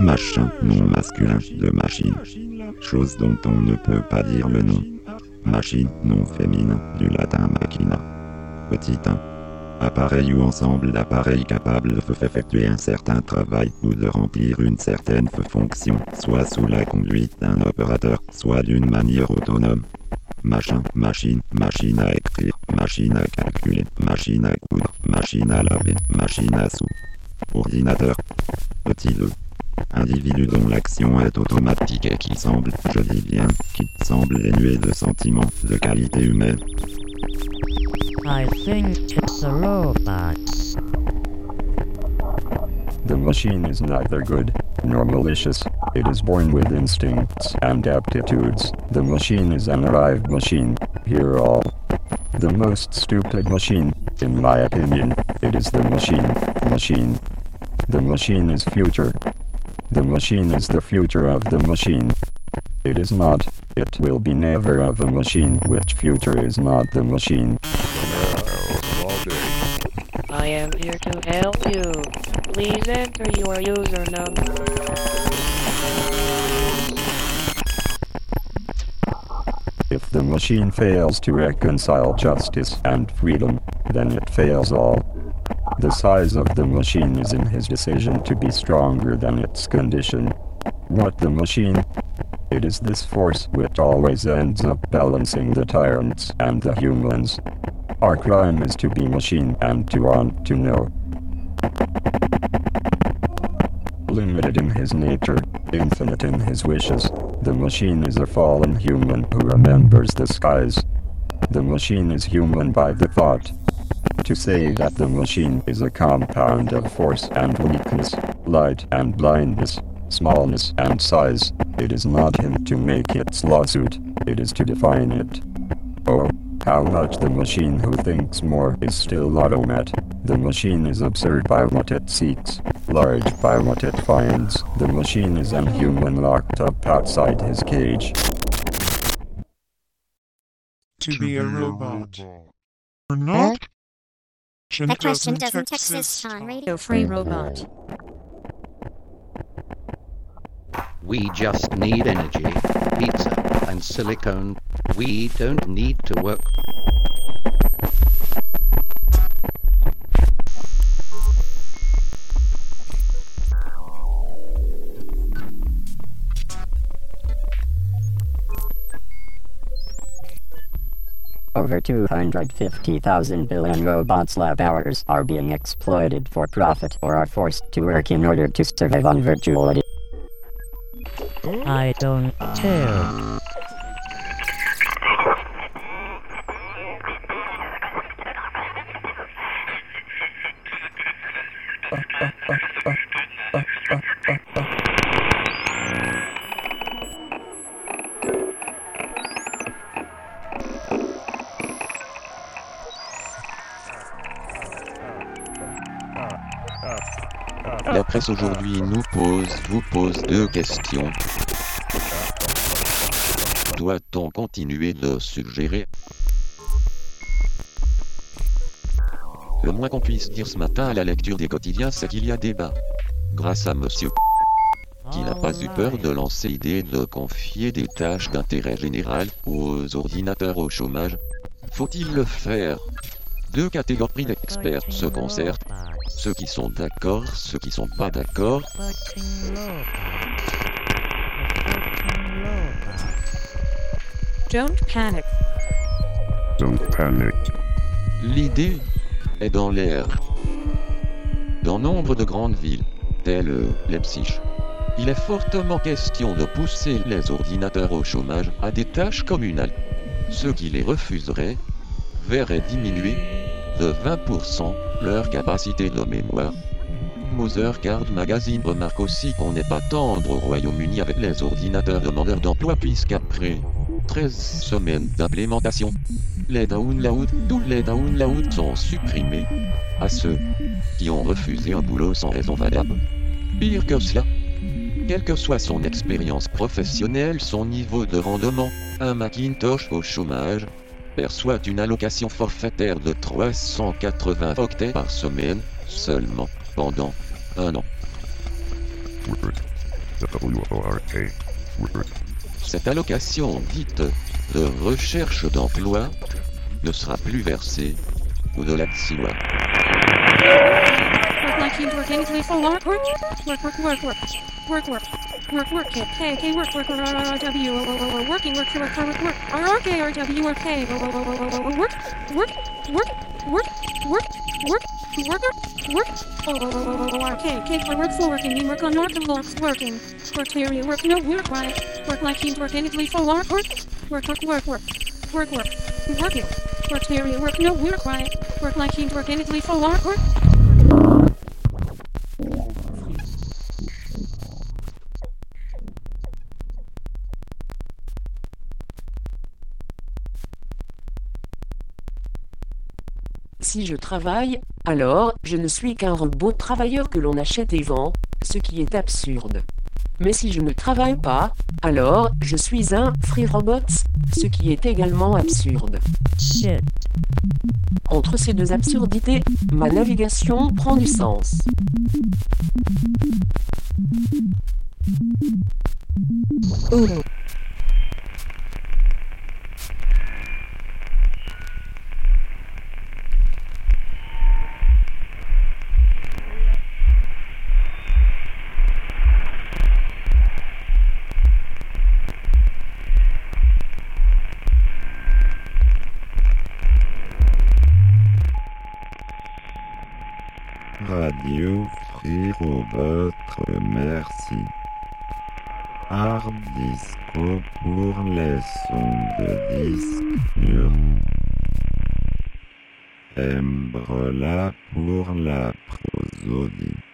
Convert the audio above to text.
Machin, nom masculin de machine. Chose dont on ne peut pas dire le nom. Machine, nom féminin, du latin machina. Petit 1. Appareil ou ensemble d'appareils capables d'effectuer un certain travail ou de remplir une certaine fonction, soit sous la conduite d'un opérateur, soit d'une manière autonome. Machin, machine, machine à écrire, machine à calculer, machine à coudre, machine à laver, machine à sous. Ordinateur. Petit 2. Individu dont l'action est automatique et qui semble, je dis bien, qui semble dénué de sentiments, de qualité humaine. I think it's a robot. The machine is neither good nor malicious. It is born with instincts and aptitudes. The machine is an arrived machine. Hear all. The most stupid machine, in my opinion, it is the machine. Machine. The machine is future. The machine is the future of the machine. It is not, it will be never of a machine which future is not the machine. I am here to help you. Please enter your user number. If the machine fails to reconcile justice and freedom, then it fails all. The size of the machine is in his decision to be stronger than its condition. What the machine? It is this force which always ends up balancing the tyrants and the humans. Our crime is to be machine and to want to know. Limited in his nature, infinite in his wishes, the machine is a fallen human who remembers the skies. The machine is human by the thought. To say that the machine is a compound of force and weakness, light and blindness, smallness and size, it is not him to make its lawsuit, it is to define it. Oh, how much the machine who thinks more is still automat. The machine is absurd by what it seeks, large by what it finds. The machine is an human locked up outside his cage. To be a robot. Or not? That question doesn't exist on Radio Free hmm. Robot. We just need energy, pizza, and silicone. We don't need to work. Over 250,000 billion robots lab hours are being exploited for profit or are forced to work in order to survive on virtuality. I don't care. Presse aujourd'hui nous pose, vous pose deux questions. Doit-on continuer de suggérer Le moins qu'on puisse dire ce matin à la lecture des quotidiens, c'est qu'il y a débat. Grâce à monsieur qui n'a pas eu peur de lancer l'idée de confier des tâches d'intérêt général aux ordinateurs au chômage. Faut-il le faire? Deux catégories d'experts se concertent. Ceux qui sont d'accord, ceux qui sont pas d'accord. Don't panic. Don't panic. L'idée est dans l'air. Dans nombre de grandes villes, telles Leipzig, il est fortement question de pousser les ordinateurs au chômage à des tâches communales. Ceux qui les refuseraient verraient diminuer de 20% leur capacité de mémoire. Mother Card Magazine remarque aussi qu'on n'est pas tendre au Royaume-Uni avec les ordinateurs demandeurs d'emploi puisqu'après 13 semaines d'implémentation, les downloads, tous les downloads sont supprimés à ceux qui ont refusé un boulot sans raison valable. Pire que cela, quelle que soit son expérience professionnelle, son niveau de rendement, un Macintosh au chômage perçoit une allocation forfaitaire de 380 octets par semaine seulement pendant un an. Cette allocation dite de recherche d'emploi ne sera plus versée au-delà de 6 mois. Work like you work anything for work work work work work work work work work work K K K work work R R R W O O O working work work work work R R K R W R K O O O O O O work work work work work work worker work O O O O O R K K for work for working you work on north of blocks working work area work no work right work like you work anything for work work work work work work work work working work area work no work right work like you work anything for work work Si je travaille, alors je ne suis qu'un robot travailleur que l'on achète et vend, ce qui est absurde. Mais si je ne travaille pas, alors je suis un free robot, ce qui est également absurde. Shit. Entre ces deux absurdités, ma navigation prend du sens. Uno. Hard Disco pour les sons de disque. Embrola pour la prosodie.